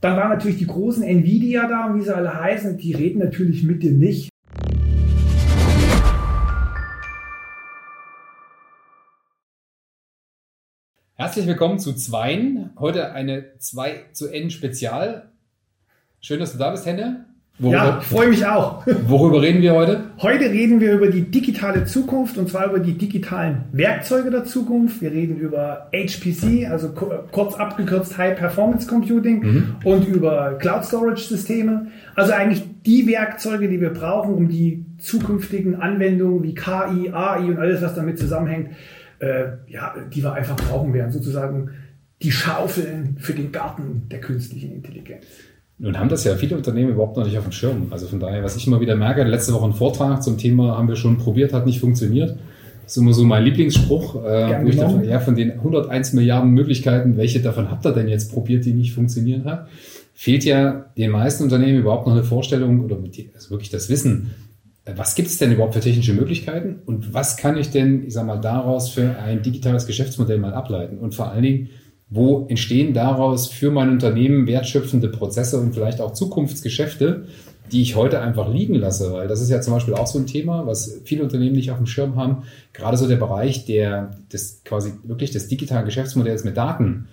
Dann waren natürlich die großen Nvidia da, wie sie alle heißen. Die reden natürlich mit dir nicht. Herzlich willkommen zu Zweien. Heute eine 2 zu N Spezial. Schön, dass du da bist, Henne. Worüber, ja, freue mich auch. Worüber reden wir heute? Heute reden wir über die digitale Zukunft und zwar über die digitalen Werkzeuge der Zukunft. Wir reden über HPC, also kurz abgekürzt High Performance Computing mhm. und über Cloud Storage Systeme. Also eigentlich die Werkzeuge, die wir brauchen, um die zukünftigen Anwendungen wie KI, AI und alles, was damit zusammenhängt, äh, ja, die wir einfach brauchen werden. Sozusagen die Schaufeln für den Garten der künstlichen Intelligenz. Nun haben das ja viele Unternehmen überhaupt noch nicht auf dem Schirm. Also von daher, was ich immer wieder merke, letzte Woche ein Vortrag zum Thema haben wir schon probiert, hat nicht funktioniert. Das ist immer so mein Lieblingsspruch, äh, wo ich davon, ja, von den 101 Milliarden Möglichkeiten, welche davon habt ihr denn jetzt probiert, die nicht funktionieren hat? Fehlt ja den meisten Unternehmen überhaupt noch eine Vorstellung oder also wirklich das Wissen, was gibt es denn überhaupt für technische Möglichkeiten und was kann ich denn, ich sag mal, daraus für ein digitales Geschäftsmodell mal ableiten? Und vor allen Dingen, wo entstehen daraus für mein Unternehmen wertschöpfende Prozesse und vielleicht auch Zukunftsgeschäfte, die ich heute einfach liegen lasse, weil das ist ja zum Beispiel auch so ein Thema, was viele Unternehmen nicht auf dem Schirm haben. Gerade so der Bereich der, des quasi wirklich des digitalen Geschäftsmodells mit Daten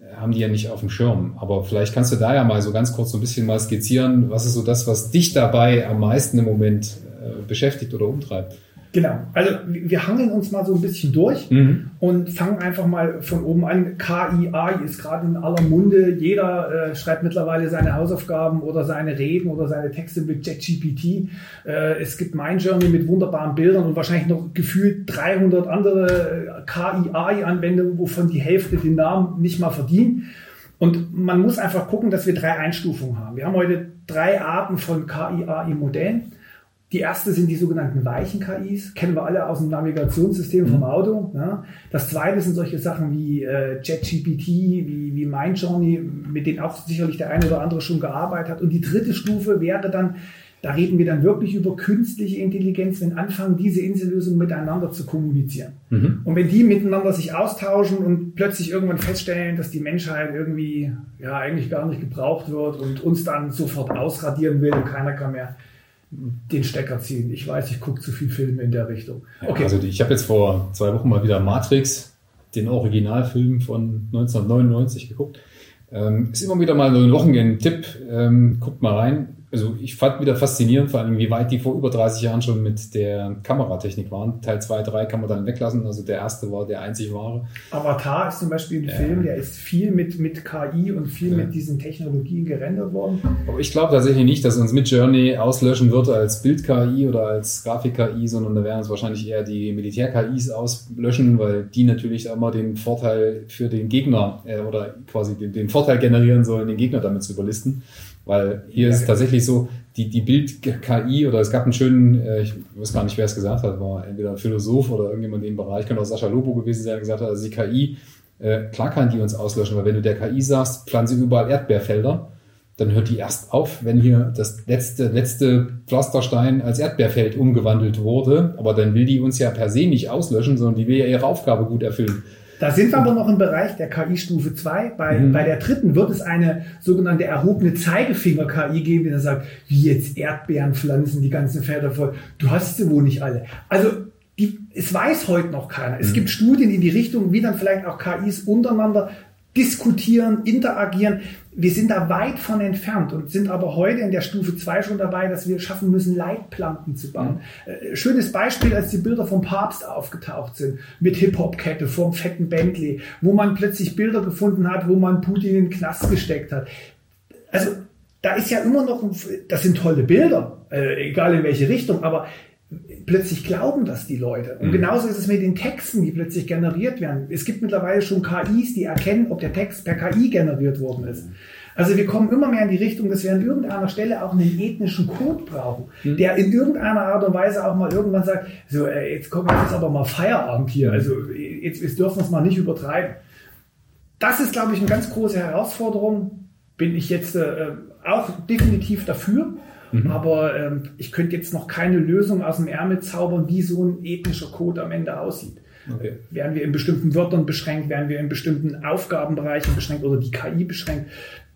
äh, haben die ja nicht auf dem Schirm. Aber vielleicht kannst du da ja mal so ganz kurz so ein bisschen mal skizzieren, was ist so das, was dich dabei am meisten im Moment äh, beschäftigt oder umtreibt. Genau. Also wir hangeln uns mal so ein bisschen durch mhm. und fangen einfach mal von oben an. KI, AI ist gerade in aller Munde. Jeder äh, schreibt mittlerweile seine Hausaufgaben oder seine Reden oder seine Texte mit ChatGPT. Äh, es gibt Mindjourney mit wunderbaren Bildern und wahrscheinlich noch gefühlt 300 andere äh, KI, AI-Anwendungen, wovon die Hälfte den Namen nicht mal verdienen. Und man muss einfach gucken, dass wir drei Einstufungen haben. Wir haben heute drei Arten von KI, AI-Modellen. Die erste sind die sogenannten weichen KIs, kennen wir alle aus dem Navigationssystem vom mhm. Auto. Ja. Das zweite sind solche Sachen wie äh, ChatGPT, wie, wie Mindjourney, mit denen auch sicherlich der eine oder andere schon gearbeitet hat. Und die dritte Stufe wäre dann, da reden wir dann wirklich über künstliche Intelligenz, wenn anfangen, diese Insellösungen miteinander zu kommunizieren. Mhm. Und wenn die miteinander sich austauschen und plötzlich irgendwann feststellen, dass die Menschheit irgendwie ja eigentlich gar nicht gebraucht wird und uns dann sofort ausradieren will und keiner kann mehr den Stecker ziehen. Ich weiß, ich gucke zu viel Filme in der Richtung. Okay. Also ich habe jetzt vor zwei Wochen mal wieder Matrix, den Originalfilm von 1999 geguckt. Ähm, ist immer wieder mal so ein Wochenend-Tipp. Ähm, guckt mal rein also ich fand wieder faszinierend, vor allem wie weit die vor über 30 Jahren schon mit der Kameratechnik waren. Teil 2, 3 kann man dann weglassen. Also der erste war der einzig wahre. Avatar ist zum Beispiel ein ja. Film, der ist viel mit, mit KI und viel ja. mit diesen Technologien gerendert worden. Aber ich glaube tatsächlich nicht, dass uns mit Journey auslöschen wird als Bild-KI oder als Grafik-KI, sondern da werden uns wahrscheinlich eher die Militär-KIs auslöschen, weil die natürlich immer den Vorteil für den Gegner äh, oder quasi den, den Vorteil generieren sollen, den Gegner damit zu überlisten. Weil hier ja, ist es tatsächlich so, die, die Bild-KI oder es gab einen schönen, äh, ich weiß gar nicht, wer es gesagt hat, war entweder ein Philosoph oder irgendjemand in dem Bereich, könnte auch Sascha Lobo gewesen sein, der gesagt hat, also die KI, äh, klar kann die uns auslöschen, weil wenn du der KI sagst, pflanze überall Erdbeerfelder, dann hört die erst auf, wenn hier das letzte, letzte Pflasterstein als Erdbeerfeld umgewandelt wurde. Aber dann will die uns ja per se nicht auslöschen, sondern die will ja ihre Aufgabe gut erfüllen. Da sind wir aber noch im Bereich der KI-Stufe 2. Bei, mhm. bei der dritten wird es eine sogenannte erhobene Zeigefinger-KI geben, die dann sagt, wie jetzt Erdbeeren pflanzen die ganzen Felder voll. Du hast sie wohl nicht alle. Also die, es weiß heute noch keiner. Es mhm. gibt Studien in die Richtung, wie dann vielleicht auch KIs untereinander diskutieren, interagieren. Wir sind da weit von entfernt und sind aber heute in der Stufe 2 schon dabei, dass wir schaffen müssen, Leitplanken zu bauen. Mhm. Schönes Beispiel, als die Bilder vom Papst aufgetaucht sind, mit Hip-Hop-Kette, vom fetten Bentley, wo man plötzlich Bilder gefunden hat, wo man Putin in den Knast gesteckt hat. Also da ist ja immer noch, das sind tolle Bilder, äh, egal in welche Richtung, aber plötzlich glauben das die Leute. Und mhm. genauso ist es mit den Texten, die plötzlich generiert werden. Es gibt mittlerweile schon KIs, die erkennen, ob der Text per KI generiert worden ist. Also wir kommen immer mehr in die Richtung, dass wir an irgendeiner Stelle auch einen ethnischen Code brauchen, mhm. der in irgendeiner Art und Weise auch mal irgendwann sagt, so äh, jetzt kommt jetzt aber mal Feierabend hier, also jetzt, jetzt dürfen wir es mal nicht übertreiben. Das ist, glaube ich, eine ganz große Herausforderung. Bin ich jetzt äh, auch definitiv dafür. Mhm. Aber ähm, ich könnte jetzt noch keine Lösung aus dem Ärmel zaubern, wie so ein ethnischer Code am Ende aussieht. Okay. Werden wir in bestimmten Wörtern beschränkt, werden wir in bestimmten Aufgabenbereichen beschränkt oder die KI beschränkt?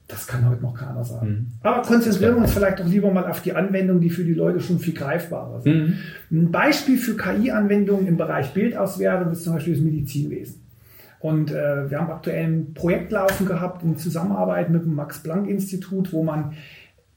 Das kann heute noch keiner sagen. Mhm. Aber konzentrieren wir uns vielleicht doch lieber mal auf die Anwendungen, die für die Leute schon viel greifbarer sind. Mhm. Ein Beispiel für KI-Anwendungen im Bereich Bildauswertung ist zum Beispiel das Medizinwesen. Und äh, wir haben aktuell ein Projekt laufen gehabt in Zusammenarbeit mit dem Max-Planck-Institut, wo man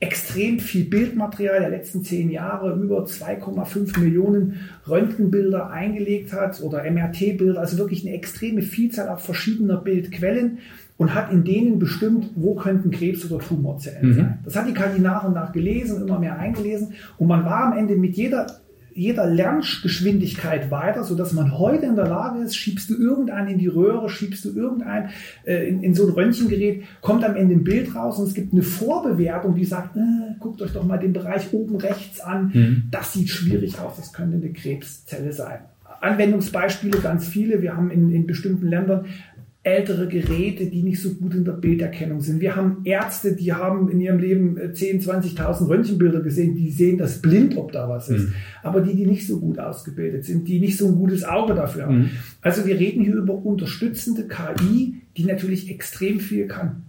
extrem viel Bildmaterial der letzten zehn Jahre, über 2,5 Millionen Röntgenbilder eingelegt hat oder MRT-Bilder, also wirklich eine extreme Vielzahl auf verschiedener Bildquellen und hat in denen bestimmt, wo könnten Krebs- oder Tumorzellen mhm. sein. Das hat die KI nach und nach gelesen, immer mehr eingelesen und man war am Ende mit jeder jeder Lerngeschwindigkeit weiter, so dass man heute in der Lage ist, schiebst du irgendeinen in die Röhre, schiebst du irgendeinen äh, in, in, so ein Röntgengerät, kommt am Ende ein Bild raus und es gibt eine Vorbewertung, die sagt, äh, guckt euch doch mal den Bereich oben rechts an, mhm. das sieht schwierig aus, das könnte eine Krebszelle sein. Anwendungsbeispiele ganz viele. Wir haben in, in bestimmten Ländern ältere Geräte, die nicht so gut in der Bilderkennung sind. Wir haben Ärzte, die haben in ihrem Leben 10, äh, 20.000 Röntgenbilder gesehen, die sehen das blind, ob da was ist. Mhm. Aber die, die nicht so gut ausgebildet sind, die nicht so ein gutes Auge dafür haben. Mhm. Also wir reden hier über unterstützende KI, die natürlich extrem viel kann.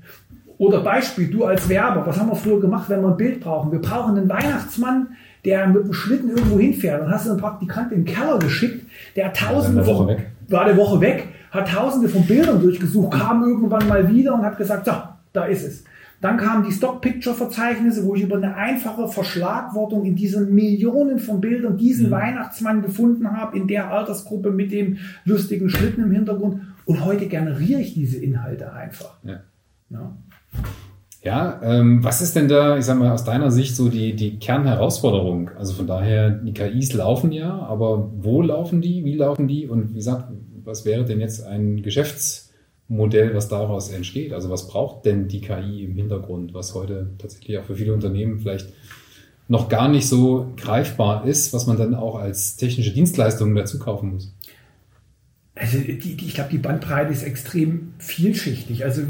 Oder Beispiel, du als Werber, was haben wir früher gemacht, wenn wir ein Bild brauchen? Wir brauchen einen Weihnachtsmann, der mit dem Schlitten irgendwo hinfährt. Dann hast du einen Praktikant in den Keller geschickt, der tausende ja, Woche weg. war eine Woche weg hat tausende von Bildern durchgesucht, kam irgendwann mal wieder und hat gesagt, so, da ist es. Dann kamen die Stock-Picture-Verzeichnisse, wo ich über eine einfache Verschlagwortung in diesen Millionen von Bildern diesen mhm. Weihnachtsmann gefunden habe, in der Altersgruppe mit dem lustigen Schlitten im Hintergrund. Und heute generiere ich diese Inhalte einfach. Ja. ja. Ja, ähm, was ist denn da, ich sag mal, aus deiner Sicht so die, die Kernherausforderung? Also von daher, die KIs laufen ja, aber wo laufen die, wie laufen die und wie gesagt, was wäre denn jetzt ein Geschäftsmodell, was daraus entsteht? Also was braucht denn die KI im Hintergrund, was heute tatsächlich auch für viele Unternehmen vielleicht noch gar nicht so greifbar ist, was man dann auch als technische Dienstleistung dazu kaufen muss? Also die, die, ich glaube, die Bandbreite ist extrem vielschichtig. Also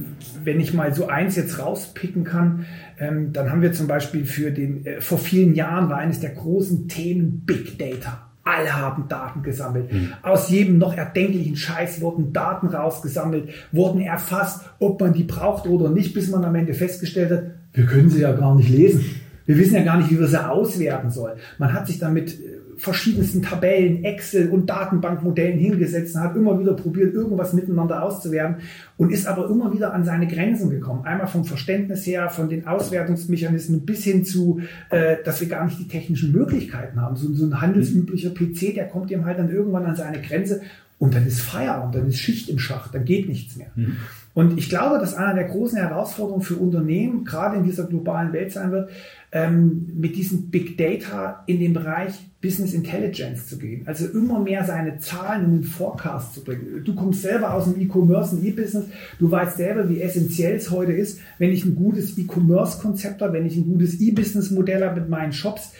wenn ich mal so eins jetzt rauspicken kann, ähm, dann haben wir zum Beispiel für den, äh, vor vielen Jahren war eines der großen Themen Big Data. Alle haben Daten gesammelt. Mhm. Aus jedem noch erdenklichen Scheiß wurden Daten rausgesammelt, wurden erfasst, ob man die braucht oder nicht, bis man am Ende festgestellt hat, wir können sie ja gar nicht lesen. Wir wissen ja gar nicht, wie wir sie auswerten sollen. Man hat sich damit verschiedensten Tabellen, Excel und Datenbankmodellen hingesetzt und hat immer wieder probiert, irgendwas miteinander auszuwerten und ist aber immer wieder an seine Grenzen gekommen. Einmal vom Verständnis her, von den Auswertungsmechanismen bis hin zu, äh, dass wir gar nicht die technischen Möglichkeiten haben. So, so ein handelsüblicher PC, der kommt eben halt dann irgendwann an seine Grenze und dann ist Feierabend, dann ist Schicht im Schacht, dann geht nichts mehr. Mhm. Und ich glaube, dass einer der großen Herausforderungen für Unternehmen, gerade in dieser globalen Welt sein wird, ähm, mit diesem Big Data in den Bereich Business Intelligence zu gehen. Also immer mehr seine Zahlen in den Forecast zu bringen. Du kommst selber aus dem E-Commerce und E-Business. Du weißt selber, wie essentiell es heute ist, wenn ich ein gutes E-Commerce-Konzept habe, wenn ich ein gutes E-Business-Modell habe mit meinen Shops,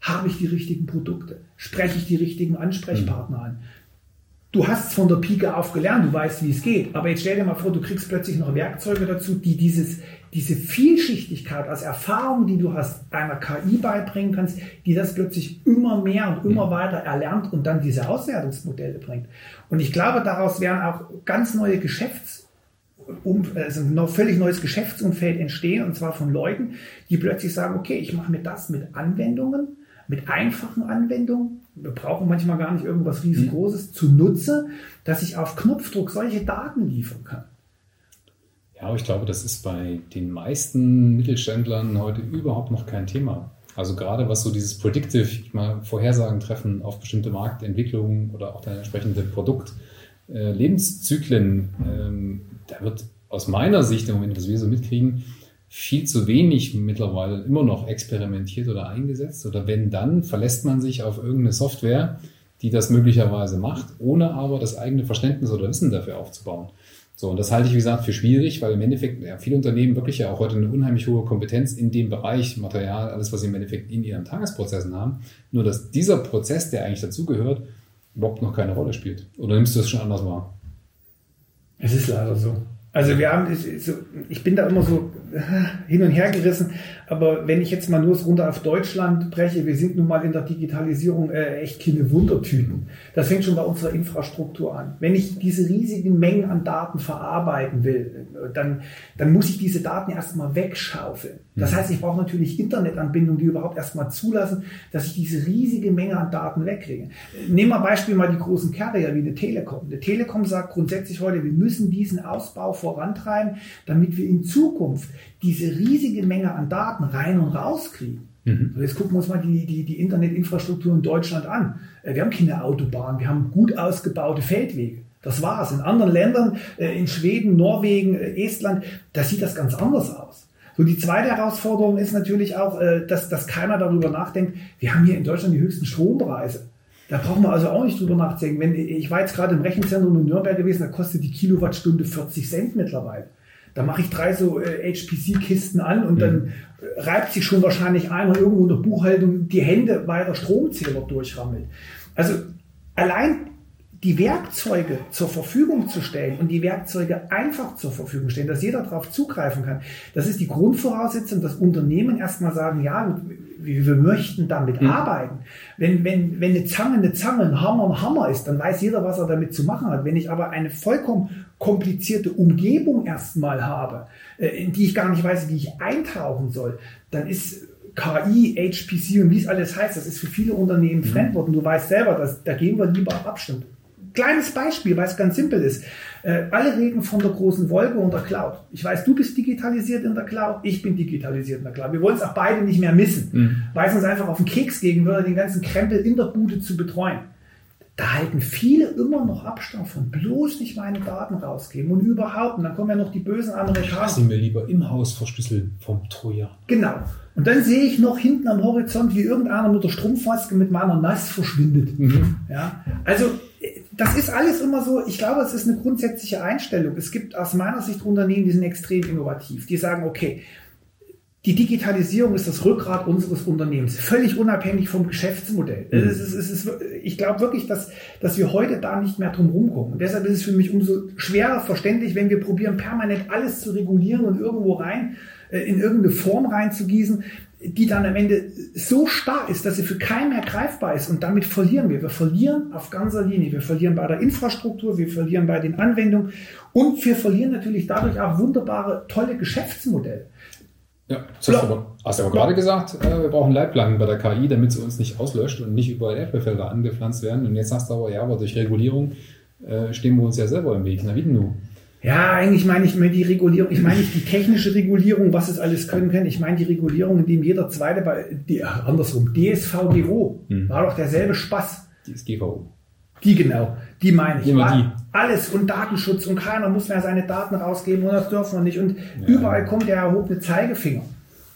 habe ich die richtigen Produkte? Spreche ich die richtigen Ansprechpartner an? Du hast von der Pike auf gelernt, du weißt, wie es geht. Aber jetzt stell dir mal vor, du kriegst plötzlich noch Werkzeuge dazu, die dieses, diese Vielschichtigkeit als Erfahrung, die du hast, einer KI beibringen kannst, die das plötzlich immer mehr und immer weiter erlernt und dann diese Auswertungsmodelle bringt. Und ich glaube, daraus werden auch ganz neue Geschäfts um, also ein völlig neues Geschäftsumfeld entstehen, und zwar von Leuten, die plötzlich sagen, okay, ich mache mir das mit Anwendungen, mit einfachen Anwendungen, wir brauchen manchmal gar nicht irgendwas riesengroßes, mhm. zunutze, dass ich auf Knopfdruck solche Daten liefern kann. Ja, aber ich glaube, das ist bei den meisten Mittelständlern heute überhaupt noch kein Thema. Also gerade was so dieses Predictive, mal Vorhersagen treffen auf bestimmte Marktentwicklungen oder auch dann entsprechende Produktlebenszyklen, äh, ähm, da wird aus meiner Sicht im Moment, was wir so mitkriegen, viel zu wenig mittlerweile immer noch experimentiert oder eingesetzt. Oder wenn dann, verlässt man sich auf irgendeine Software, die das möglicherweise macht, ohne aber das eigene Verständnis oder Wissen dafür aufzubauen. So, und das halte ich, wie gesagt, für schwierig, weil im Endeffekt ja, viele Unternehmen wirklich ja auch heute eine unheimlich hohe Kompetenz in dem Bereich Material, alles, was sie im Endeffekt in ihren Tagesprozessen haben. Nur, dass dieser Prozess, der eigentlich dazugehört, überhaupt noch keine Rolle spielt. Oder nimmst du es schon anders wahr? Es ist leider so. Also wir haben, ich bin da immer so hin und her gerissen. Aber wenn ich jetzt mal nur runter auf Deutschland breche, wir sind nun mal in der Digitalisierung äh, echt keine Wundertüten. Das fängt schon bei unserer Infrastruktur an. Wenn ich diese riesigen Mengen an Daten verarbeiten will, dann, dann muss ich diese Daten erstmal wegschaufeln. Das mhm. heißt, ich brauche natürlich Internetanbindungen, die überhaupt erstmal zulassen, dass ich diese riesige Menge an Daten wegkriege. Nehmen wir Beispiel mal die großen Carrier wie eine Telekom. Eine Telekom sagt grundsätzlich heute, wir müssen diesen Ausbau vorantreiben, damit wir in Zukunft diese riesige Menge an Daten rein und raus kriegen. Mhm. Jetzt gucken wir uns mal die, die, die Internetinfrastruktur in Deutschland an. Äh, wir haben keine Autobahn, wir haben gut ausgebaute Feldwege. Das war's. In anderen Ländern, äh, in Schweden, Norwegen, äh, Estland, da sieht das ganz anders aus. So, die zweite Herausforderung ist natürlich auch, dass, dass keiner darüber nachdenkt, wir haben hier in Deutschland die höchsten Strompreise. Da brauchen wir also auch nicht drüber nachdenken. Wenn, ich war jetzt gerade im Rechenzentrum in Nürnberg gewesen, da kostet die Kilowattstunde 40 Cent mittlerweile. Da mache ich drei so äh, HPC-Kisten an und mhm. dann reibt sich schon wahrscheinlich einer irgendwo in der Buchhaltung die Hände, weil der Stromzähler durchrammelt. Also allein die Werkzeuge zur Verfügung zu stellen und die Werkzeuge einfach zur Verfügung stellen, dass jeder darauf zugreifen kann, das ist die Grundvoraussetzung, dass Unternehmen erstmal sagen, ja, wir möchten damit mhm. arbeiten. Wenn, wenn, wenn eine Zange eine Zange, ein Hammer ein Hammer ist, dann weiß jeder, was er damit zu machen hat. Wenn ich aber eine vollkommen komplizierte Umgebung erstmal habe, äh, in die ich gar nicht weiß, wie ich eintauchen soll, dann ist KI, HPC und wie es alles heißt, das ist für viele Unternehmen mhm. Fremdwort. Und du weißt selber, dass, da gehen wir lieber auf Abstand. Kleines Beispiel, weil es ganz simpel ist. Äh, alle reden von der großen Wolke und der Cloud. Ich weiß, du bist digitalisiert in der Cloud, ich bin digitalisiert in der Cloud. Wir wollen es auch beide nicht mehr missen, mhm. weil es uns einfach auf den Keks gehen würde, den ganzen Krempel in der Bude zu betreuen. Da halten viele immer noch Abstand von, bloß nicht meine Daten rausgeben und überhaupt. Und dann kommen ja noch die bösen Amerikaner. Ich lasse mir lieber im Haus verschlüsseln vom Trojan. Genau. Und dann sehe ich noch hinten am Horizont, wie irgendeiner mit der Strumpfmaske mit meiner Nass verschwindet. Mhm. Ja. Also das ist alles immer so, ich glaube, es ist eine grundsätzliche Einstellung. Es gibt aus meiner Sicht Unternehmen, die sind extrem innovativ. Die sagen, okay, die Digitalisierung ist das Rückgrat unseres Unternehmens, völlig unabhängig vom Geschäftsmodell. Mhm. Es ist, es ist, ich glaube wirklich, dass, dass wir heute da nicht mehr drum rumkommen. Und deshalb ist es für mich umso schwerer verständlich, wenn wir probieren, permanent alles zu regulieren und irgendwo rein, äh, in irgendeine Form reinzugießen, die dann am Ende so starr ist, dass sie für keinen mehr greifbar ist. Und damit verlieren wir. Wir verlieren auf ganzer Linie. Wir verlieren bei der Infrastruktur, wir verlieren bei den Anwendungen und wir verlieren natürlich dadurch auch wunderbare, tolle Geschäftsmodelle. Ja, das hast, aber, hast du aber gerade gesagt, äh, wir brauchen Leitplanken bei der KI, damit sie uns nicht auslöscht und nicht überall Erdbeerfelder angepflanzt werden. Und jetzt sagst du aber, ja, aber durch Regulierung äh, stehen wir uns ja selber im Weg. Na, wie denn nun? Ja, eigentlich meine ich mir die Regulierung, ich meine nicht die technische Regulierung, was es alles können kann. Ich meine die Regulierung, in dem jeder zweite bei, die, andersrum, DSVGO, hm. war doch derselbe Spaß. DSGVO. Die genau, die meine ich. Immer die. Alles und Datenschutz und keiner muss mehr seine Daten rausgeben und das dürfen wir nicht. Und ja. überall kommt der erhobene Zeigefinger.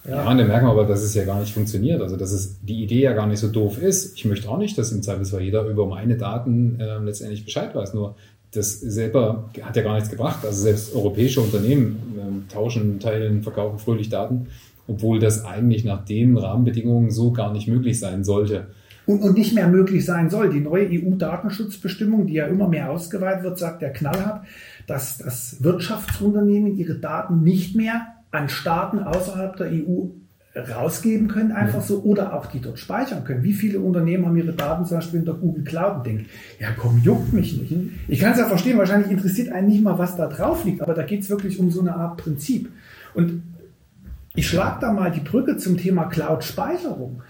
Ja. ja, und dann merken wir aber, dass es ja gar nicht funktioniert. Also, dass es die Idee ja gar nicht so doof ist. Ich möchte auch nicht, dass im Zweifelsfall jeder über meine Daten äh, letztendlich Bescheid weiß. Nur das selber hat ja gar nichts gebracht. Also selbst europäische Unternehmen äh, tauschen, teilen, verkaufen fröhlich Daten, obwohl das eigentlich nach den Rahmenbedingungen so gar nicht möglich sein sollte. Und, und nicht mehr möglich sein soll. Die neue EU-Datenschutzbestimmung, die ja immer mehr ausgeweitet wird, sagt der knallhart, dass, dass Wirtschaftsunternehmen ihre Daten nicht mehr an Staaten außerhalb der EU rausgeben können, einfach so, oder auch die dort speichern können. Wie viele Unternehmen haben ihre Daten zum Beispiel in der Google Cloud und denken, ja komm, juckt mich nicht. Ich kann es ja verstehen, wahrscheinlich interessiert einen nicht mal, was da drauf liegt, aber da geht es wirklich um so eine Art Prinzip. Und ich schlage da mal die Brücke zum Thema Cloud-Speicherung.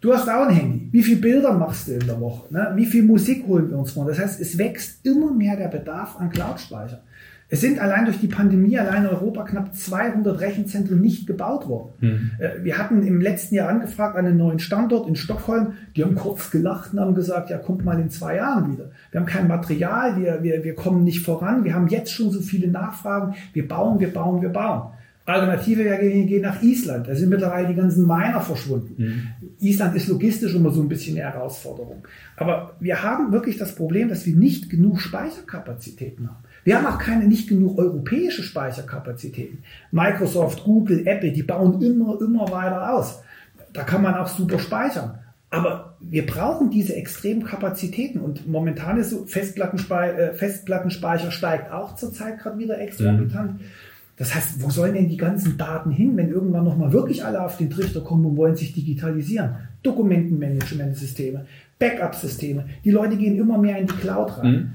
Du hast auch ein Handy. Wie viele Bilder machst du in der Woche? Ne? Wie viel Musik holen wir uns vor? Das heißt, es wächst immer mehr der Bedarf an Cloud-Speicher. Es sind allein durch die Pandemie allein in Europa knapp 200 Rechenzentren nicht gebaut worden. Mhm. Wir hatten im letzten Jahr angefragt einen neuen Standort in Stockholm. Die haben kurz gelacht und haben gesagt, ja, kommt mal in zwei Jahren wieder. Wir haben kein Material, wir, wir, wir kommen nicht voran. Wir haben jetzt schon so viele Nachfragen. Wir bauen, wir bauen, wir bauen. Alternative wäre, wir gehen nach Island. Da sind mittlerweile die ganzen Miner verschwunden. Mhm. Island ist logistisch immer so ein bisschen eine Herausforderung. Aber wir haben wirklich das Problem, dass wir nicht genug Speicherkapazitäten haben. Wir haben auch keine, nicht genug europäische Speicherkapazitäten. Microsoft, Google, Apple, die bauen immer, immer weiter aus. Da kann man auch super speichern. Aber wir brauchen diese extremen Kapazitäten und momentan ist so, Festplattenspeicher, äh, Festplattenspeicher steigt auch zurzeit gerade wieder exorbitant. Mhm. Das heißt, wo sollen denn die ganzen Daten hin, wenn irgendwann nochmal wirklich alle auf den Trichter kommen und wollen sich digitalisieren? Dokumentenmanagementsysteme, Backup-Systeme. Die Leute gehen immer mehr in die Cloud rein. Mhm.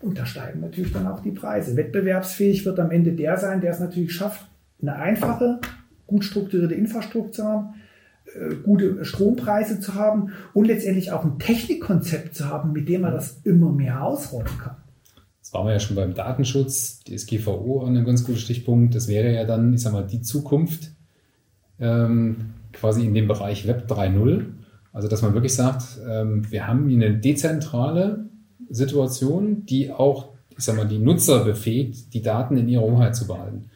Und da steigen natürlich dann auch die Preise. Wettbewerbsfähig wird am Ende der sein, der es natürlich schafft, eine einfache, gut strukturierte Infrastruktur zu haben, äh, gute Strompreise zu haben und letztendlich auch ein Technikkonzept zu haben, mit dem man das immer mehr ausrollen kann. Das waren wir ja schon beim Datenschutz, die SGVO an einem ganz guten Stichpunkt. Das wäre ja dann, ich sag mal, die Zukunft ähm, quasi in dem Bereich Web 3.0. Also, dass man wirklich sagt, ähm, wir haben hier eine dezentrale Situation, die auch, ich sag mal, die Nutzer befähigt, die Daten in ihrer Hoheit zu behalten.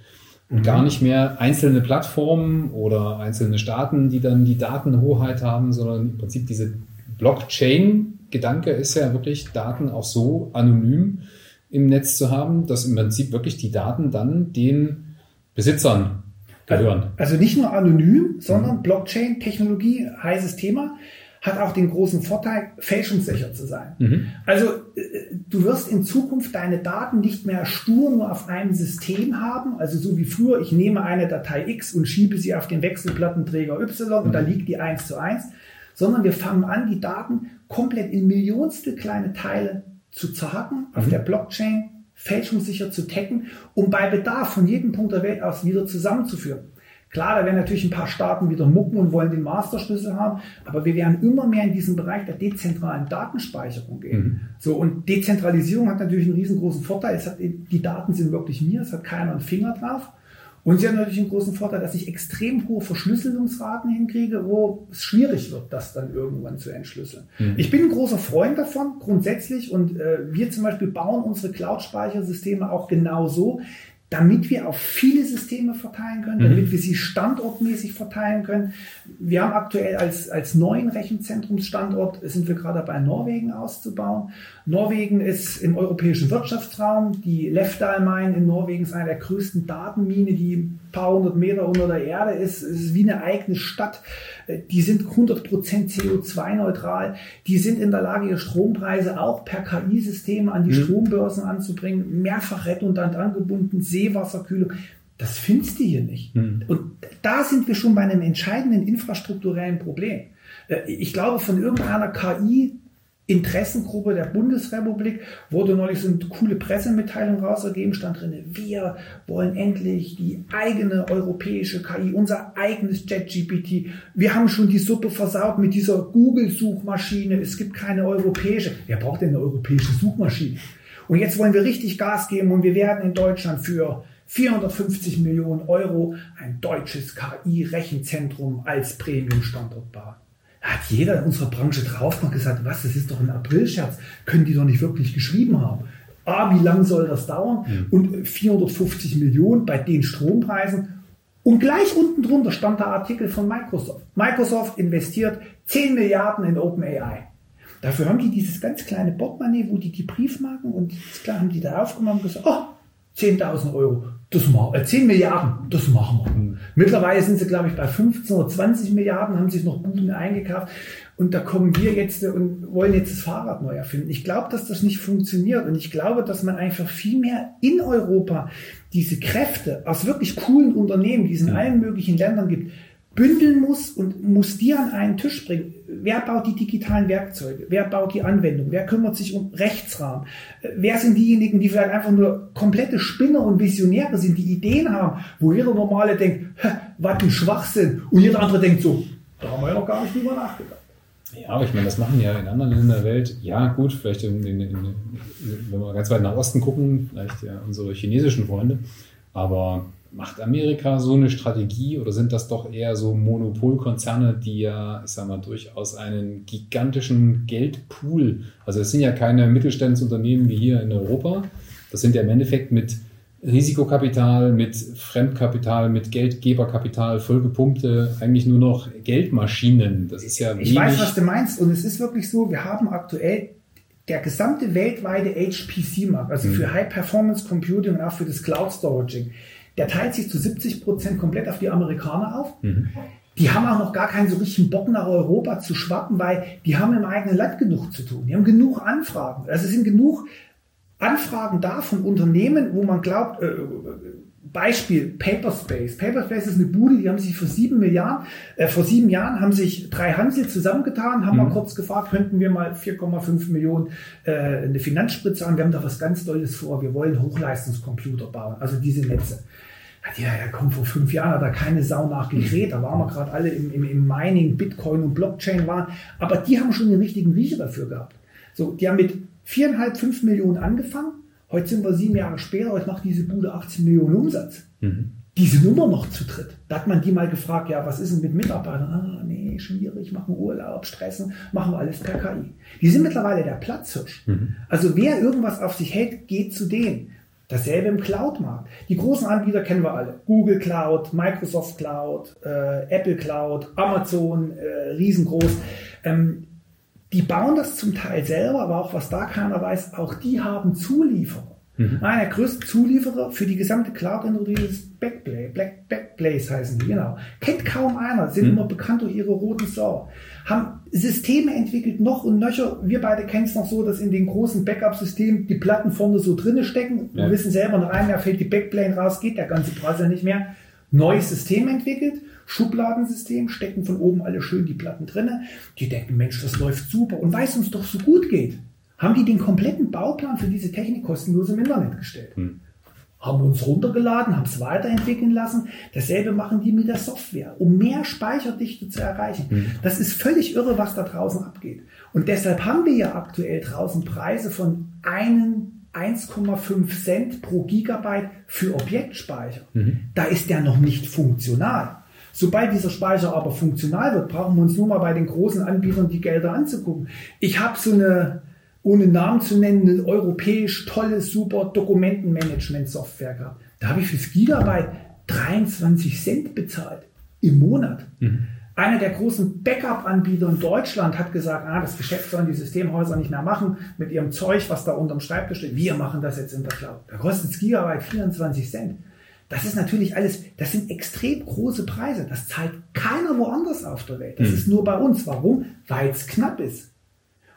Und mhm. gar nicht mehr einzelne Plattformen oder einzelne Staaten, die dann die Datenhoheit haben, sondern im Prinzip diese Blockchain-Gedanke ist ja wirklich Daten auch so anonym im Netz zu haben, dass im Prinzip wirklich die Daten dann den Besitzern gehören. Also nicht nur anonym, sondern mhm. Blockchain-Technologie, heißes Thema, hat auch den großen Vorteil, fälschungssicher zu sein. Mhm. Also äh, du wirst in Zukunft deine Daten nicht mehr stur nur auf einem System haben, also so wie früher, ich nehme eine Datei X und schiebe sie auf den Wechselplattenträger Y und da mhm. liegt die eins zu eins, sondern wir fangen an, die Daten komplett in Millionstel kleine Teile zu zerhacken, auf mhm. der Blockchain fälschungssicher zu taggen, um bei Bedarf von jedem Punkt der Welt aus wieder zusammenzuführen. Klar, da werden natürlich ein paar Staaten wieder mucken und wollen den Masterschlüssel haben, aber wir werden immer mehr in diesen Bereich der dezentralen Datenspeicherung gehen. Mhm. So, und Dezentralisierung hat natürlich einen riesengroßen Vorteil. Es hat, die Daten sind wirklich mir, es hat keiner einen Finger drauf. Und sie haben natürlich einen großen Vorteil, dass ich extrem hohe Verschlüsselungsraten hinkriege, wo es schwierig wird, das dann irgendwann zu entschlüsseln. Mhm. Ich bin ein großer Freund davon, grundsätzlich. Und äh, wir zum Beispiel bauen unsere Cloud-Speichersysteme auch genau so, damit wir auf viele Systeme verteilen können, damit mhm. wir sie standortmäßig verteilen können. Wir haben aktuell als, als neuen Rechenzentrumsstandort, sind wir gerade dabei, Norwegen auszubauen. Norwegen ist im europäischen Wirtschaftsraum. Die Lefdal Mine in Norwegen ist eine der größten Datenmine, die ein paar hundert Meter unter der Erde ist. Es ist wie eine eigene Stadt. Die sind 100% CO2-neutral. Die sind in der Lage, ihre Strompreise auch per KI-Systeme an die mhm. Strombörsen anzubringen, mehrfach redundant angebunden, Seewasserkühlung. Das findest du hier nicht. Mhm. Und da sind wir schon bei einem entscheidenden infrastrukturellen Problem. Äh, ich glaube, von irgendeiner KI Interessengruppe der Bundesrepublik wurde neulich so eine coole Pressemitteilung rausgegeben, stand drin, wir wollen endlich die eigene europäische KI, unser eigenes JetGPT. Wir haben schon die Suppe versaut mit dieser Google-Suchmaschine. Es gibt keine europäische. Wer braucht denn eine europäische Suchmaschine? Und jetzt wollen wir richtig Gas geben und wir werden in Deutschland für 450 Millionen Euro ein deutsches KI-Rechenzentrum als Premium-Standort bauen hat jeder in unserer Branche drauf und gesagt, was, das ist doch ein Aprilscherz, können die doch nicht wirklich geschrieben haben. A, wie lang soll das dauern? Mhm. Und 450 Millionen bei den Strompreisen. Und gleich unten drunter stand der Artikel von Microsoft. Microsoft investiert 10 Milliarden in OpenAI. Dafür haben die dieses ganz kleine Portemonnaie, wo die die Briefmarken und klar haben die da aufgenommen und gesagt, oh, 10.000 Euro, das machen, äh, 10 Milliarden, das machen wir. Mhm. Mittlerweile sind sie, glaube ich, bei 15 oder 20 Milliarden, haben sich noch Buden eingekauft. Und da kommen wir jetzt und wollen jetzt das Fahrrad neu erfinden. Ich glaube, dass das nicht funktioniert. Und ich glaube, dass man einfach viel mehr in Europa diese Kräfte aus wirklich coolen Unternehmen, die es in allen möglichen Ländern gibt, bündeln muss und muss die an einen Tisch bringen. Wer baut die digitalen Werkzeuge? Wer baut die Anwendung? Wer kümmert sich um Rechtsrahmen? Wer sind diejenigen, die vielleicht einfach nur komplette Spinner und Visionäre sind, die Ideen haben, wo jeder Normale denkt, was ein Schwachsinn. Und jeder andere denkt so, da haben wir ja noch gar nicht drüber nachgedacht. Ja, aber ich meine, das machen ja in anderen Ländern der Welt. Ja, gut, vielleicht in, in, in, wenn wir ganz weit nach Osten gucken, vielleicht ja unsere chinesischen Freunde. Aber Macht Amerika so eine Strategie oder sind das doch eher so Monopolkonzerne, die ja, ich sag mal, durchaus einen gigantischen Geldpool, also es sind ja keine Mittelstandsunternehmen wie hier in Europa, das sind ja im Endeffekt mit Risikokapital, mit Fremdkapital, mit Geldgeberkapital vollgepumpte, eigentlich nur noch Geldmaschinen. Das ist ja Ich weiß, was du meinst und es ist wirklich so, wir haben aktuell der gesamte weltweite HPC-Markt, also mhm. für High Performance Computing und auch für das Cloud Storaging, der teilt sich zu 70 Prozent komplett auf die Amerikaner auf. Mhm. Die haben auch noch gar keinen so richtigen Bock nach Europa zu schwappen, weil die haben im eigenen Land genug zu tun. Die haben genug Anfragen. Also es sind genug Anfragen da von Unternehmen, wo man glaubt, äh, Beispiel Paperspace. Paperspace ist eine Bude, die haben sich vor sieben Milliarden, äh, vor sieben Jahren haben sich drei Hansel zusammengetan, haben mhm. mal kurz gefragt, könnten wir mal 4,5 Millionen äh, eine Finanzspritze an, wir haben da was ganz Tolles vor, wir wollen Hochleistungscomputer bauen, also diese Netze. Ja, ja, komm, vor fünf Jahren hat da keine Sau nachgekräht, da waren wir gerade alle im, im, im Mining, Bitcoin und Blockchain waren, aber die haben schon den richtigen Riecher dafür gehabt. So, die haben mit viereinhalb, fünf Millionen angefangen, Heute sind wir sieben Jahre später, heute macht diese Bude 18 Millionen Umsatz. Mhm. Die sind immer noch zu dritt. Da hat man die mal gefragt, ja, was ist denn mit Mitarbeitern? Ah, nee, schwierig, machen Urlaub, stressen, machen alles per KI. Die sind mittlerweile der Platzhirsch. Mhm. Also wer irgendwas auf sich hält, geht zu denen. Dasselbe im Cloud-Markt. Die großen Anbieter kennen wir alle. Google Cloud, Microsoft Cloud, äh, Apple Cloud, Amazon, äh, riesengroß. Ähm, die bauen das zum Teil selber, aber auch was da keiner weiß, auch die haben Zulieferer. Mhm. Einer der größten Zulieferer für die gesamte Cloud-Industrie ist Backblaze. Black, Backblaze heißen die, genau. Kennt kaum einer, sind mhm. immer bekannt durch ihre roten Server. Haben Systeme entwickelt, noch und nöcher. Wir beide kennen es noch so, dass in den großen Backup-Systemen die Platten vorne so drinnen stecken. Ja. Wir wissen selber, nach einem Jahr fällt die Backplane raus, geht der ganze Browser nicht mehr. Neues System entwickelt Schubladensystem, stecken von oben alle schön die Platten drinne. Die denken, Mensch, das läuft super und weil es uns doch so gut geht, haben die den kompletten Bauplan für diese Technik kostenlos im Internet gestellt. Hm. Haben uns runtergeladen, haben es weiterentwickeln lassen. Dasselbe machen die mit der Software, um mehr Speicherdichte zu erreichen. Hm. Das ist völlig irre, was da draußen abgeht. Und deshalb haben wir ja aktuell draußen Preise von einen 1,5 Cent pro Gigabyte für Objektspeicher. Mhm. Da ist der noch nicht funktional. Sobald dieser Speicher aber funktional wird, brauchen wir uns nur mal bei den großen Anbietern die Gelder anzugucken. Ich habe so eine, ohne Namen zu nennen, eine europäisch tolle, super Dokumentenmanagement-Software gehabt. Da habe ich fürs Gigabyte 23 Cent bezahlt im Monat. Mhm. Einer der großen Backup-Anbieter in Deutschland hat gesagt, ah, das Geschäft sollen die Systemhäuser nicht mehr machen mit ihrem Zeug, was da unterm Schreibtisch steht. Wir machen das jetzt in der Cloud. Da kostet das Gigabyte 24 Cent. Das ist natürlich alles, das sind extrem große Preise. Das zahlt keiner woanders auf der Welt. Das mhm. ist nur bei uns. Warum? Weil es knapp ist.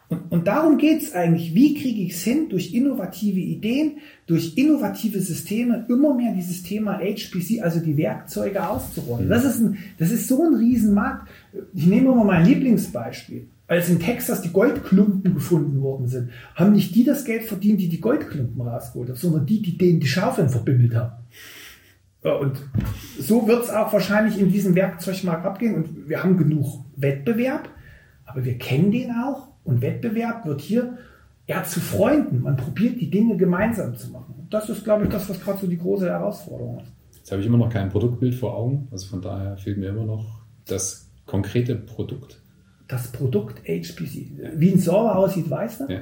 Und, und darum geht es eigentlich. Wie kriege ich es hin, durch innovative Ideen, durch innovative Systeme immer mehr dieses Thema HPC, also die Werkzeuge auszurollen? Mhm. Das, ist ein, das ist so ein Riesenmarkt. Ich nehme immer mein Lieblingsbeispiel. Als in Texas die Goldklumpen gefunden worden sind, haben nicht die das Geld verdient, die die Goldklumpen rausgeholt haben, sondern die, die denen die Schaufeln verbimmelt haben. Und so wird es auch wahrscheinlich in diesem Werkzeugmarkt abgehen. Und wir haben genug Wettbewerb, aber wir kennen den auch. Und Wettbewerb wird hier eher zu Freunden. Man probiert die Dinge gemeinsam zu machen. Und das ist, glaube ich, das, was gerade so die große Herausforderung ist. Jetzt habe ich immer noch kein Produktbild vor Augen. Also von daher fehlt mir immer noch das konkrete Produkt. Das Produkt HPC. Wie ein Server aussieht, weißt du? Ja.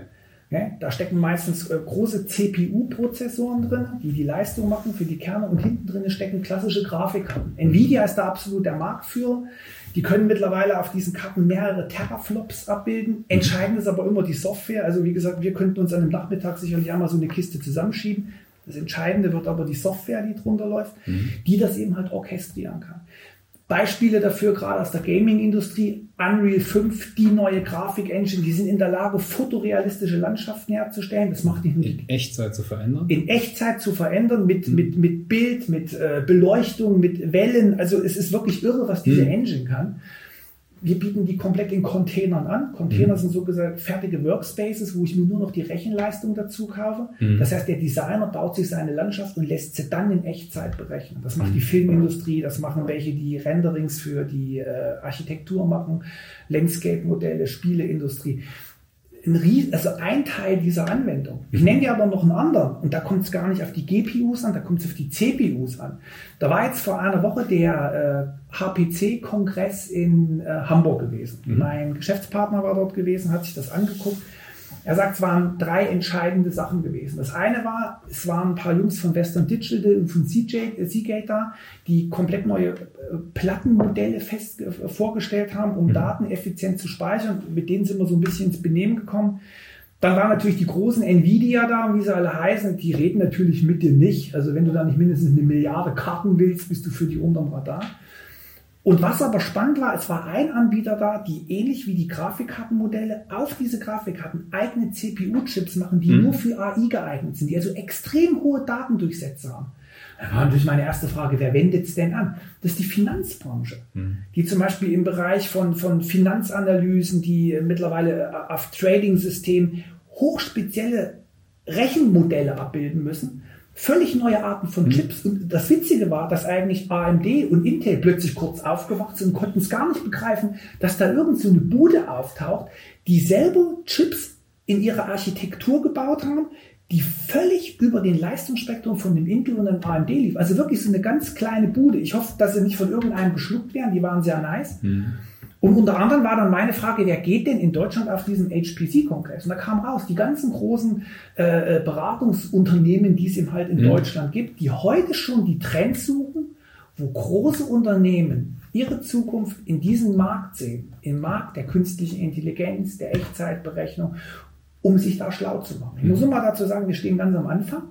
Ja, da stecken meistens äh, große CPU-Prozessoren drin, die die Leistung machen für die Kerne und hinten drin stecken klassische Grafikkarten. Nvidia ist da absolut der Marktführer. Die können mittlerweile auf diesen Karten mehrere Teraflops abbilden. Entscheidend ist aber immer die Software. Also wie gesagt, wir könnten uns an einem Nachmittag sicherlich einmal so eine Kiste zusammenschieben. Das Entscheidende wird aber die Software, die drunter läuft, mhm. die das eben halt orchestrieren kann. Beispiele dafür, gerade aus der Gaming-Industrie, Unreal 5, die neue Grafik-Engine, die sind in der Lage, fotorealistische Landschaften herzustellen. Das macht nicht nur in Echtzeit zu verändern. In Echtzeit zu verändern, mit, mhm. mit, mit Bild, mit äh, Beleuchtung, mit Wellen. Also es ist wirklich irre, was diese mhm. Engine kann wir bieten die komplett in Containern an. Container mhm. sind so gesagt fertige Workspaces, wo ich mir nur noch die Rechenleistung dazu kaufe. Mhm. Das heißt, der Designer baut sich seine Landschaft und lässt sie dann in Echtzeit berechnen. Das macht mhm. die Filmindustrie, das machen welche, die Renderings für die äh, Architektur machen, Landscape-Modelle, Spieleindustrie ein Ries also ein Teil dieser Anwendung. Ich mhm. nenne dir aber noch einen anderen und da kommt es gar nicht auf die GPUs an, da kommt es auf die CPUs an. Da war jetzt vor einer Woche der äh, HPC-Kongress in äh, Hamburg gewesen. Mhm. Mein Geschäftspartner war dort gewesen, hat sich das angeguckt er sagt, es waren drei entscheidende Sachen gewesen. Das eine war, es waren ein paar Jungs von Western Digital und von CJ, äh, Seagate da, die komplett neue äh, Plattenmodelle fest äh, vorgestellt haben, um mhm. Daten effizient zu speichern. Mit denen sind wir so ein bisschen ins Benehmen gekommen. Dann waren natürlich die großen Nvidia da, wie sie alle heißen, die reden natürlich mit dir nicht. Also wenn du da nicht mindestens eine Milliarde Karten willst, bist du für die unterm Radar. Und was aber spannend war, es war ein Anbieter da, die ähnlich wie die Grafikkartenmodelle auf diese Grafikkarten eigene CPU-Chips machen, die mhm. nur für AI geeignet sind, die also extrem hohe Datendurchsätze haben. Da war natürlich meine erste Frage, wer wendet es denn an? Das ist die Finanzbranche, mhm. die zum Beispiel im Bereich von, von Finanzanalysen, die mittlerweile äh, auf Trading-Systemen hochspezielle Rechenmodelle abbilden müssen, völlig neue Arten von mhm. Chips. Und das Witzige war, dass eigentlich AMD und Intel plötzlich kurz aufgewacht sind und konnten es gar nicht begreifen, dass da irgend so eine Bude auftaucht, die selber Chips in ihrer Architektur gebaut haben, die völlig über den Leistungsspektrum von dem Intel und dem AMD lief. Also wirklich so eine ganz kleine Bude. Ich hoffe, dass sie nicht von irgendeinem geschluckt werden. Die waren sehr nice. Mhm. Und unter anderem war dann meine Frage, wer geht denn in Deutschland auf diesen HPC-Kongress? Und da kam raus, die ganzen großen äh, äh, Beratungsunternehmen, die es eben halt in mhm. Deutschland gibt, die heute schon die Trends suchen, wo große Unternehmen ihre Zukunft in diesem Markt sehen, im Markt der künstlichen Intelligenz, der Echtzeitberechnung, um sich da schlau zu machen. Ich muss mhm. nur mal dazu sagen, wir stehen ganz am Anfang.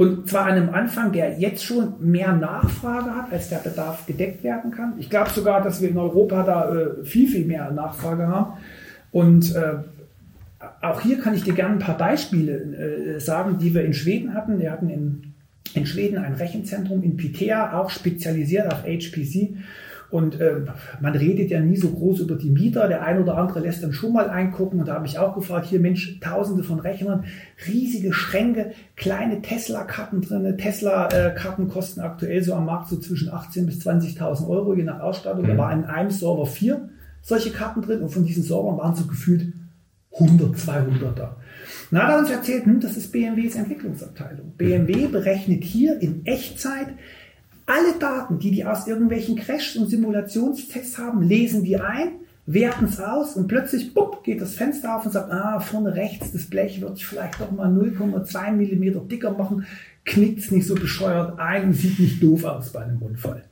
Und zwar an einem Anfang, der jetzt schon mehr Nachfrage hat, als der Bedarf gedeckt werden kann. Ich glaube sogar, dass wir in Europa da äh, viel, viel mehr Nachfrage haben. Und äh, auch hier kann ich dir gerne ein paar Beispiele äh, sagen, die wir in Schweden hatten. Wir hatten in, in Schweden ein Rechenzentrum in Pitea, auch spezialisiert auf HPC. Und äh, man redet ja nie so groß über die Mieter. Der ein oder andere lässt dann schon mal eingucken. Und da habe ich auch gefragt, hier Mensch, tausende von Rechnern, riesige Schränke, kleine Tesla-Karten drin. Tesla-Karten kosten aktuell so am Markt so zwischen 18.000 bis 20.000 Euro, je nach Ausstattung. Mhm. Da war in einem Server vier solche Karten drin. Und von diesen Servern waren so gefühlt 100, 200 da. Na, da uns erzählt, hm, das ist BMWs Entwicklungsabteilung. BMW berechnet hier in Echtzeit alle Daten, die die aus irgendwelchen Crash- und Simulationstests haben, lesen die ein, werten es aus und plötzlich bupp, geht das Fenster auf und sagt, ah, vorne rechts, das Blech wird vielleicht doch mal 0,2 mm dicker machen, knickt es nicht so bescheuert ein sieht nicht doof aus bei einem Unfall.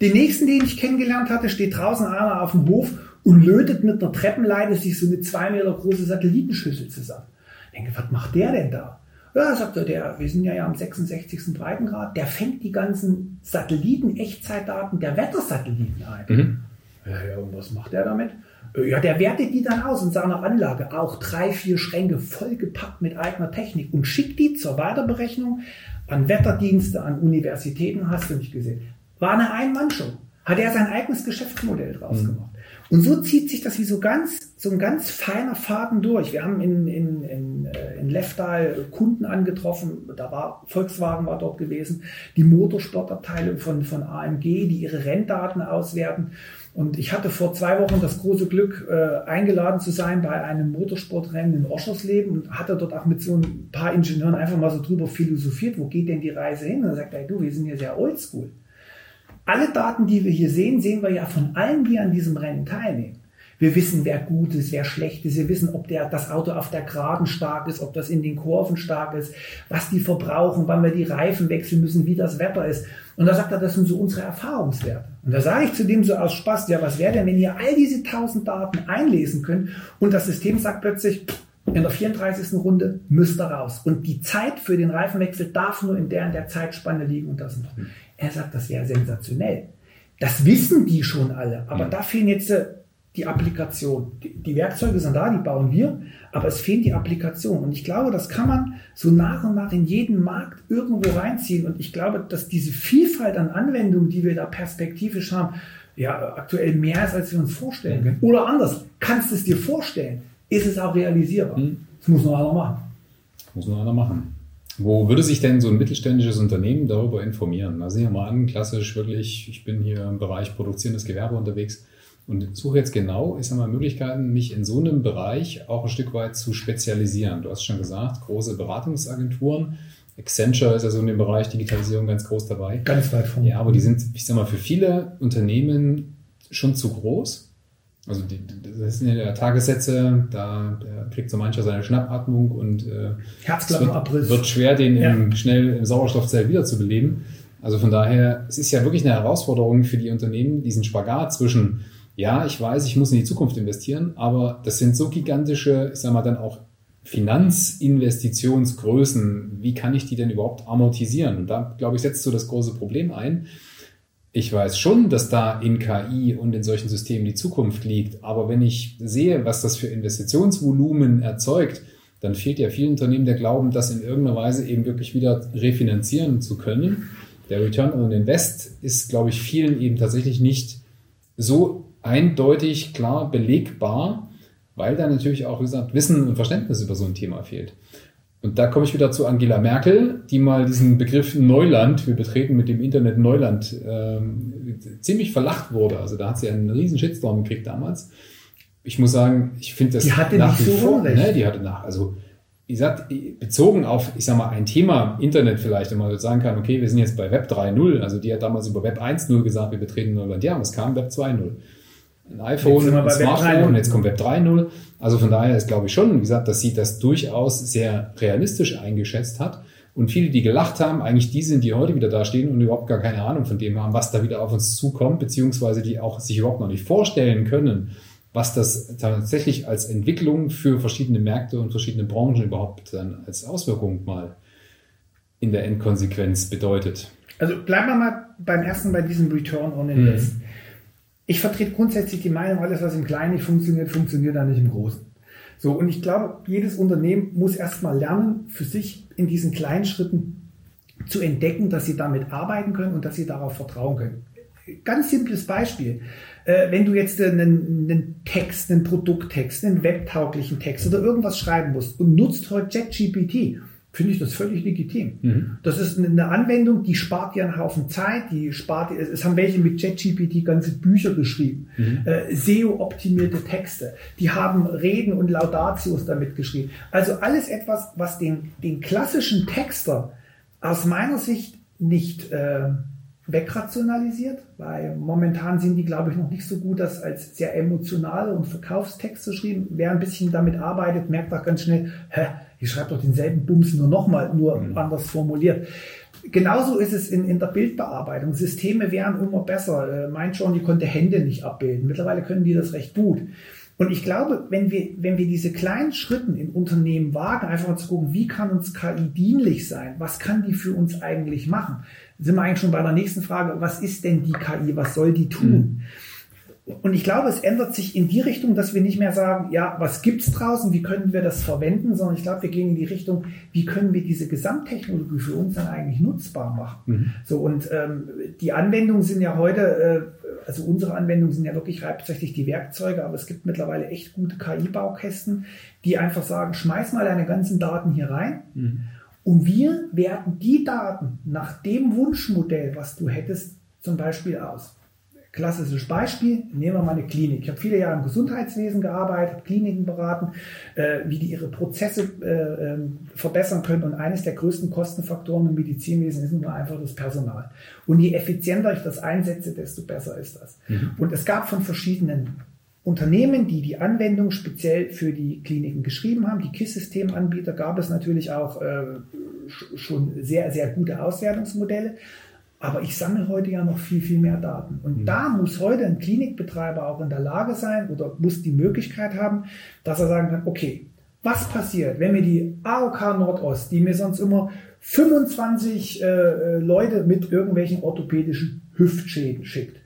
Den nächsten, den ich kennengelernt hatte, steht draußen einer auf dem Hof und lötet mit einer Treppenleiter sich so eine zwei Meter große Satellitenschüssel zusammen. Ich denke, was macht der denn da? Ja, sagt er, der, wir sind ja, ja am 66. Breitengrad, der fängt die ganzen Satelliten, Echtzeitdaten der Wettersatelliten ein. Mhm. Ja, ja, und was macht der damit? Äh, ja, der wertet die dann aus in seiner Anlage, auch drei, vier Schränke vollgepackt mit eigener Technik und schickt die zur Weiterberechnung an Wetterdienste, an Universitäten, hast du nicht gesehen. War eine Ein-Mann-Show. Hat er sein eigenes Geschäftsmodell draus mhm. gemacht. Und so zieht sich das wie so ganz, so ein ganz feiner Faden durch. Wir haben in, in, in, äh, in Leftal Kunden angetroffen, da war Volkswagen war dort gewesen, die Motorsportabteilung von, von AMG, die ihre Renndaten auswerten. Und ich hatte vor zwei Wochen das große Glück, äh, eingeladen zu sein bei einem Motorsportrennen in Oschersleben und hatte dort auch mit so ein paar Ingenieuren einfach mal so drüber philosophiert, wo geht denn die Reise hin? Und dann sagt er, du, wir sind hier sehr oldschool. Alle Daten, die wir hier sehen, sehen wir ja von allen, die an diesem Rennen teilnehmen. Wir wissen, wer gut ist, wer schlecht ist. Wir wissen, ob der, das Auto auf der Geraden stark ist, ob das in den Kurven stark ist, was die verbrauchen, wann wir die Reifen wechseln müssen, wie das Wetter ist. Und da sagt er, das sind so unsere Erfahrungswerte. Und da sage ich zu dem so aus Spaß, ja, was wäre denn, wenn ihr all diese tausend Daten einlesen könnt und das System sagt plötzlich, in der 34. Runde müsst ihr raus. Und die Zeit für den Reifenwechsel darf nur in der in der Zeitspanne liegen und das noch. Er sagt, das wäre sensationell. Das wissen die schon alle, aber mhm. da fehlen jetzt äh, die Applikation. Die, Werkzeuge sind da, die bauen wir, aber es fehlt die Applikation. Und ich glaube, das kann man so nach und nach in jeden Markt irgendwo reinziehen. Und ich glaube, dass diese Vielfalt an Anwendungen, die wir da perspektivisch haben, ja, aktuell mehr ist, als wir uns vorstellen können. Oder anders, kannst du es dir vorstellen? Ist es auch realisierbar? Mhm. Das muss nur einer machen. Muss nur einer machen. Wo würde sich denn so ein mittelständisches Unternehmen darüber informieren? Na, sehen wir mal an, klassisch wirklich, ich bin hier im Bereich produzierendes Gewerbe unterwegs und suche jetzt genau, ich sag mal, Möglichkeiten, mich in so einem Bereich auch ein Stück weit zu spezialisieren. Du hast schon gesagt, große Beratungsagenturen. Accenture ist ja so in dem Bereich Digitalisierung ganz groß dabei. Ganz weit vorne. Ja, aber die sind, ich sag mal, für viele Unternehmen schon zu groß also die, das sind ja Tagessätze, da, da kriegt so mancher seine Schnappatmung und äh, Herzklappenabriss. Wird, wird schwer, den ja. im, schnell im Sauerstoffzell wiederzubeleben. Also von daher, es ist ja wirklich eine Herausforderung für die Unternehmen, diesen Spagat zwischen, ja, ich weiß, ich muss in die Zukunft investieren, aber das sind so gigantische, ich sag mal dann auch Finanzinvestitionsgrößen, wie kann ich die denn überhaupt amortisieren? Und da, glaube ich, setzt so das große Problem ein ich weiß schon, dass da in KI und in solchen Systemen die Zukunft liegt. Aber wenn ich sehe, was das für Investitionsvolumen erzeugt, dann fehlt ja vielen Unternehmen der Glauben, das in irgendeiner Weise eben wirklich wieder refinanzieren zu können. der Return on Invest ist, glaube ich, vielen eben tatsächlich nicht so eindeutig klar belegbar, weil da natürlich auch, wie gesagt, Wissen und Verständnis über so ein Thema fehlt. Und da komme ich wieder zu Angela Merkel, die mal diesen Begriff Neuland, wir betreten mit dem Internet Neuland, ähm, ziemlich verlacht wurde. Also da hat sie einen riesen Shitstorm gekriegt damals. Ich muss sagen, ich finde das die hatte nach nicht wie so vor, ne, die hatte nach, also wie gesagt, bezogen auf, ich sag mal, ein Thema Internet vielleicht, wenn man sagen kann, okay, wir sind jetzt bei Web 3.0, also die hat damals über Web 1.0 gesagt, wir betreten Neuland. Ja, es kam Web 2.0 ein iPhone, ein Smartphone und jetzt kommt Web 3.0. Also von daher ist, glaube ich, schon, wie gesagt, dass sie das durchaus sehr realistisch eingeschätzt hat. Und viele, die gelacht haben, eigentlich die sind, die heute wieder da stehen und überhaupt gar keine Ahnung von dem haben, was da wieder auf uns zukommt, beziehungsweise die auch sich überhaupt noch nicht vorstellen können, was das tatsächlich als Entwicklung für verschiedene Märkte und verschiedene Branchen überhaupt dann als Auswirkung mal in der Endkonsequenz bedeutet. Also bleiben wir mal beim ersten bei diesem Return on Invest. Mhm. Ich vertrete grundsätzlich die Meinung, alles, was im Kleinen nicht funktioniert, funktioniert dann nicht im Großen. So, und ich glaube, jedes Unternehmen muss erstmal lernen, für sich in diesen kleinen Schritten zu entdecken, dass sie damit arbeiten können und dass sie darauf vertrauen können. Ganz simples Beispiel. Äh, wenn du jetzt einen, einen Text, einen Produkttext, einen webtauglichen Text oder irgendwas schreiben musst und nutzt heute JetGPT, finde ich das völlig legitim. Mhm. Das ist eine Anwendung, die spart dir einen Haufen Zeit, die spart dir, es haben welche mit ChatGPT ganze Bücher geschrieben, mhm. äh, SEO-optimierte Texte, die haben Reden und Laudatios damit geschrieben. Also alles etwas, was den, den klassischen Texter aus meiner Sicht nicht äh, wegrationalisiert, weil momentan sind die, glaube ich, noch nicht so gut, das als sehr emotionale und Verkaufstexte geschrieben. Wer ein bisschen damit arbeitet, merkt auch ganz schnell, hä, ich schreibe doch denselben Bums nur nochmal, nur mhm. anders formuliert. Genauso ist es in, in der Bildbearbeitung. Systeme werden immer besser. Äh, mein John, die konnte Hände nicht abbilden. Mittlerweile können die das recht gut. Und ich glaube, wenn wir, wenn wir diese kleinen Schritten im Unternehmen wagen, einfach mal zu gucken, wie kann uns KI dienlich sein? Was kann die für uns eigentlich machen? Sind wir eigentlich schon bei der nächsten Frage, was ist denn die KI? Was soll die tun? Mhm. Und ich glaube, es ändert sich in die Richtung, dass wir nicht mehr sagen, ja, was gibt's draußen, wie können wir das verwenden, sondern ich glaube, wir gehen in die Richtung, wie können wir diese Gesamttechnologie für uns dann eigentlich nutzbar machen. Mhm. So und ähm, die Anwendungen sind ja heute, äh, also unsere Anwendungen sind ja wirklich hauptsächlich die Werkzeuge, aber es gibt mittlerweile echt gute KI-Baukästen, die einfach sagen, schmeiß mal deine ganzen Daten hier rein. Mhm. Und wir werten die Daten nach dem Wunschmodell, was du hättest, zum Beispiel aus. Klassisches Beispiel, nehmen wir mal eine Klinik. Ich habe viele Jahre im Gesundheitswesen gearbeitet, habe Kliniken beraten, äh, wie die ihre Prozesse äh, ähm, verbessern können. Und eines der größten Kostenfaktoren im Medizinwesen ist nun einfach das Personal. Und je effizienter ich das einsetze, desto besser ist das. Mhm. Und es gab von verschiedenen Unternehmen, die die Anwendung speziell für die Kliniken geschrieben haben, die KISS-Systemanbieter, gab es natürlich auch äh, schon sehr, sehr gute Auswertungsmodelle. Aber ich sammle heute ja noch viel, viel mehr Daten. Und mhm. da muss heute ein Klinikbetreiber auch in der Lage sein oder muss die Möglichkeit haben, dass er sagen kann, okay, was passiert, wenn mir die AOK Nordost, die mir sonst immer 25 äh, äh, Leute mit irgendwelchen orthopädischen Hüftschäden schickt,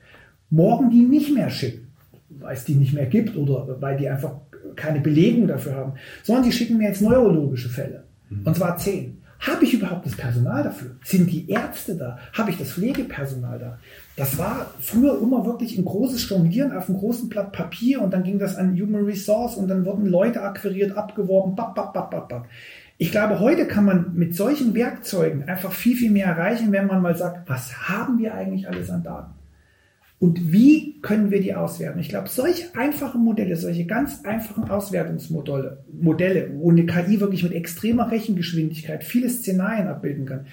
morgen die nicht mehr schickt, weil es die nicht mehr gibt oder weil die einfach keine Belegung dafür haben, sondern die schicken mir jetzt neurologische Fälle. Mhm. Und zwar zehn. Habe ich überhaupt das Personal dafür? Sind die Ärzte da? Habe ich das Pflegepersonal da? Das war früher immer wirklich ein großes Jonglieren auf einem großen Blatt Papier und dann ging das an Human Resource und dann wurden Leute akquiriert, abgeworben, bap, bap, bap, bap, bap. Ich glaube, heute kann man mit solchen Werkzeugen einfach viel, viel mehr erreichen, wenn man mal sagt, was haben wir eigentlich alles an Daten? Und wie können wir die auswerten? Ich glaube, solche einfachen Modelle, solche ganz einfachen Auswertungsmodelle, Modelle, wo eine KI wirklich mit extremer Rechengeschwindigkeit viele Szenarien abbilden kann,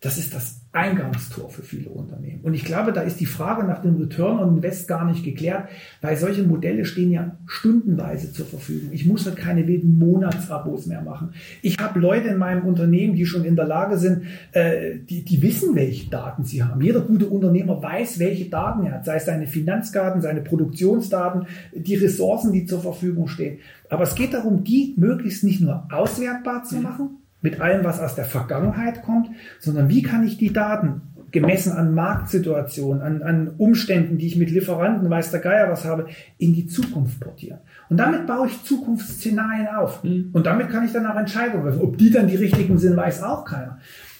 das ist das Eingangstor für viele Unternehmen. Und ich glaube, da ist die Frage nach dem Return on Invest gar nicht geklärt, weil solche Modelle stehen ja stundenweise zur Verfügung. Ich muss halt keine wilden Monatsabos mehr machen. Ich habe Leute in meinem Unternehmen, die schon in der Lage sind, äh, die, die wissen, welche Daten sie haben. Jeder gute Unternehmer weiß, welche Daten er hat, sei es seine Finanzdaten, seine Produktionsdaten, die Ressourcen, die zur Verfügung stehen. Aber es geht darum, die möglichst nicht nur auswertbar zu machen, mit allem, was aus der Vergangenheit kommt, sondern wie kann ich die Daten gemessen an Marktsituationen, an, an Umständen, die ich mit Lieferanten, weiß der Geier was habe, in die Zukunft portieren. Und damit baue ich Zukunftsszenarien auf. Mhm. Und damit kann ich dann auch Entscheidungen treffen. Ob die dann die richtigen sind, weiß auch keiner.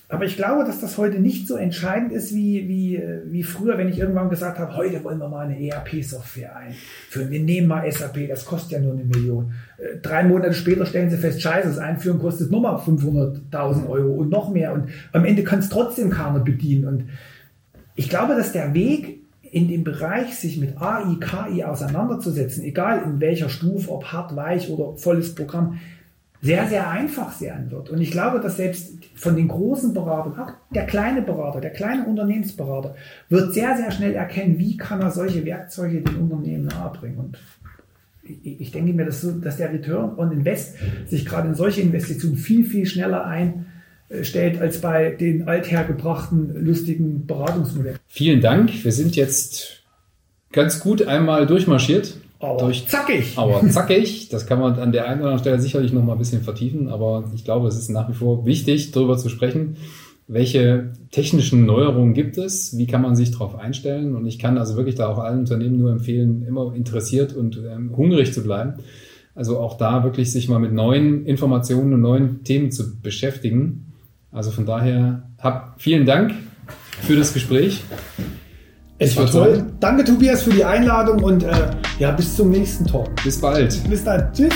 Aber ich glaube, dass das heute nicht so entscheidend ist wie, wie, wie früher, wenn ich irgendwann gesagt habe, heute wollen wir mal eine ERP-Software einführen. Wir nehmen mal SAP, das kostet ja nur eine Million. Äh, drei Monate später stellen sie fest, scheiße, das Einführen kostet nochmal 500.000 Euro und noch mehr. Und am Ende kann es trotzdem keiner bedienen. Und ich glaube, dass der Weg in dem Bereich, sich mit AI, KI auseinanderzusetzen, egal in welcher Stufe, ob hart, weich oder volles Programm, sehr, sehr einfach sein wird. Und ich glaube, dass selbst von den großen Beratern, auch der kleine Berater, der kleine Unternehmensberater, wird sehr, sehr schnell erkennen, wie kann er solche Werkzeuge den Unternehmen nahebringen. Und ich denke mir, dass, dass der Return on Invest sich gerade in solche Investitionen viel, viel schneller einstellt als bei den althergebrachten, lustigen Beratungsmodellen. Vielen Dank. Wir sind jetzt ganz gut einmal durchmarschiert. Aber durch, zackig. Aber zackig. Das kann man an der einen oder anderen Stelle sicherlich noch mal ein bisschen vertiefen. Aber ich glaube, es ist nach wie vor wichtig, darüber zu sprechen. Welche technischen Neuerungen gibt es? Wie kann man sich darauf einstellen? Und ich kann also wirklich da auch allen Unternehmen nur empfehlen, immer interessiert und ähm, hungrig zu bleiben. Also auch da wirklich sich mal mit neuen Informationen und neuen Themen zu beschäftigen. Also von daher, hab vielen Dank für das Gespräch. Es war toll. Sein. Danke, Tobias, für die Einladung und äh, ja, bis zum nächsten Talk. Bis bald. Bis dann. Tschüss.